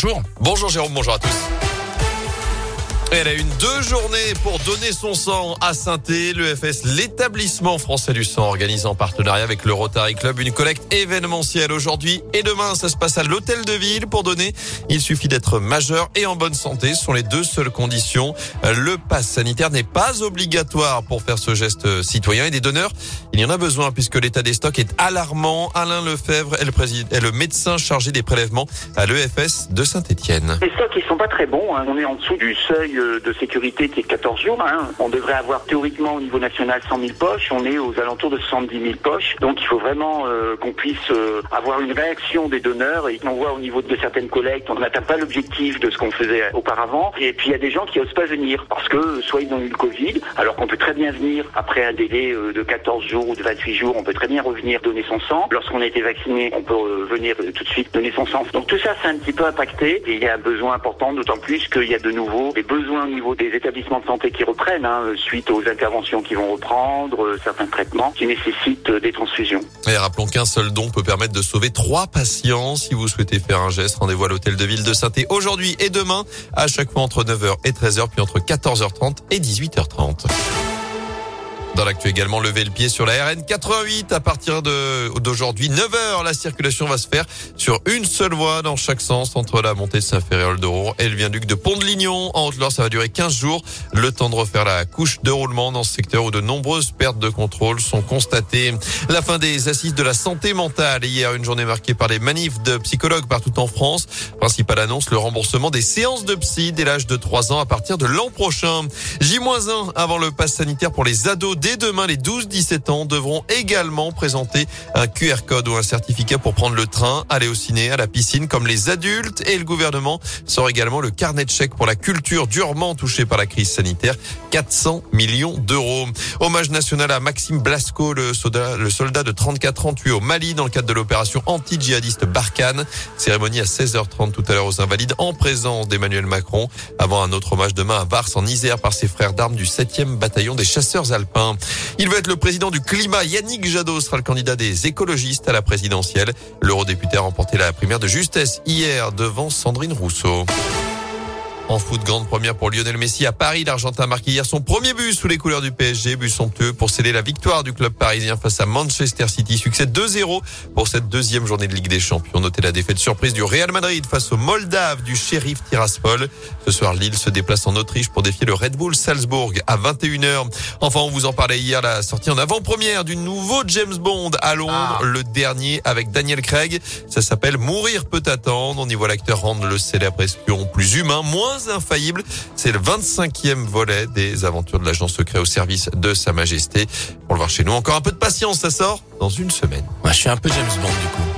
Bonjour. Bonjour Jérôme, bonjour à tous. Elle a une deux journées pour donner son sang à saint L'EFS, l'établissement français du sang, organise en partenariat avec le Rotary Club une collecte événementielle aujourd'hui et demain. Ça se passe à l'hôtel de ville. Pour donner, il suffit d'être majeur et en bonne santé. Ce sont les deux seules conditions. Le pass sanitaire n'est pas obligatoire pour faire ce geste citoyen et des donneurs. Il y en a besoin puisque l'état des stocks est alarmant. Alain Lefebvre est le, est le médecin chargé des prélèvements à l'EFS de Saint-Etienne. Les stocks, ils sont pas très bons. Hein. On est en dessous du seuil de sécurité qui est 14 jours. Hein. On devrait avoir théoriquement au niveau national 100 000 poches. On est aux alentours de 70 000 poches. Donc il faut vraiment euh, qu'on puisse euh, avoir une réaction des donneurs. Et on voit au niveau de certaines collectes, on n'atteint pas l'objectif de ce qu'on faisait auparavant. Et puis il y a des gens qui n'osent pas venir parce que soit ils ont eu le Covid, alors qu'on peut très bien venir après un délai euh, de 14 jours ou de 28 jours, on peut très bien revenir donner son sang. Lorsqu'on a été vacciné, on peut venir tout de suite donner son sang. Donc tout ça, c'est un petit peu impacté. Et il y a un besoin important, d'autant plus qu'il y a de nouveau des besoins au niveau des établissements de santé qui reprennent, hein, suite aux interventions qui vont reprendre, euh, certains traitements qui nécessitent euh, des transfusions. Et rappelons qu'un seul don peut permettre de sauver trois patients. Si vous souhaitez faire un geste, rendez-vous à l'hôtel de ville de saint aujourd'hui et demain, à chaque fois entre 9h et 13h, puis entre 14h30 et 18h30. Dans l'actu également, lever le pied sur la RN 88 à partir de d'aujourd'hui 9h. La circulation va se faire sur une seule voie dans chaque sens entre la montée de Saint-Ferréol de Rouen et le viaduc de Pont-de-Lignon. En Haute-Loire, ça va durer 15 jours. Le temps de refaire la couche de roulement dans ce secteur où de nombreuses pertes de contrôle sont constatées. La fin des assises de la santé mentale. Hier, une journée marquée par les manifs de psychologues partout en France. Principale annonce, le remboursement des séances de psy dès l'âge de 3 ans à partir de l'an prochain. J-1 avant le pass sanitaire pour les ados demain, les 12-17 ans devront également présenter un QR code ou un certificat pour prendre le train, aller au ciné, à la piscine comme les adultes et le gouvernement sort également le carnet de chèques pour la culture durement touchée par la crise sanitaire. 400 millions d'euros. Hommage national à Maxime Blasco, le soldat, le soldat de 34 ans tué au Mali dans le cadre de l'opération anti-djihadiste Barkhane. Cérémonie à 16h30 tout à l'heure aux Invalides en présence d'Emmanuel Macron avant un autre hommage demain à Vars en Isère par ses frères d'armes du 7e bataillon des chasseurs alpins. Il veut être le président du climat. Yannick Jadot sera le candidat des écologistes à la présidentielle. L'eurodéputé a remporté la primaire de justesse hier devant Sandrine Rousseau. En foot, grande première pour Lionel Messi à Paris. L'Argentin a marqué hier son premier but sous les couleurs du PSG. But somptueux pour sceller la victoire du club parisien face à Manchester City. Succès 2-0 pour cette deuxième journée de Ligue des Champions. Notez la défaite surprise du Real Madrid face au Moldave du shérif Tiraspol. Ce soir, Lille se déplace en Autriche pour défier le Red Bull Salzbourg à 21h. Enfin, on vous en parlait hier, la sortie en avant-première du nouveau James Bond à Londres, ah. le dernier avec Daniel Craig. Ça s'appelle Mourir peut attendre. On y voit l'acteur rendre le célèbre espion plus humain, infaillible. C'est le 25e volet des aventures de l'agent secret au service de Sa Majesté. Pour le voir chez nous, encore un peu de patience, ça sort dans une semaine. Moi, je suis un peu James Bond du coup.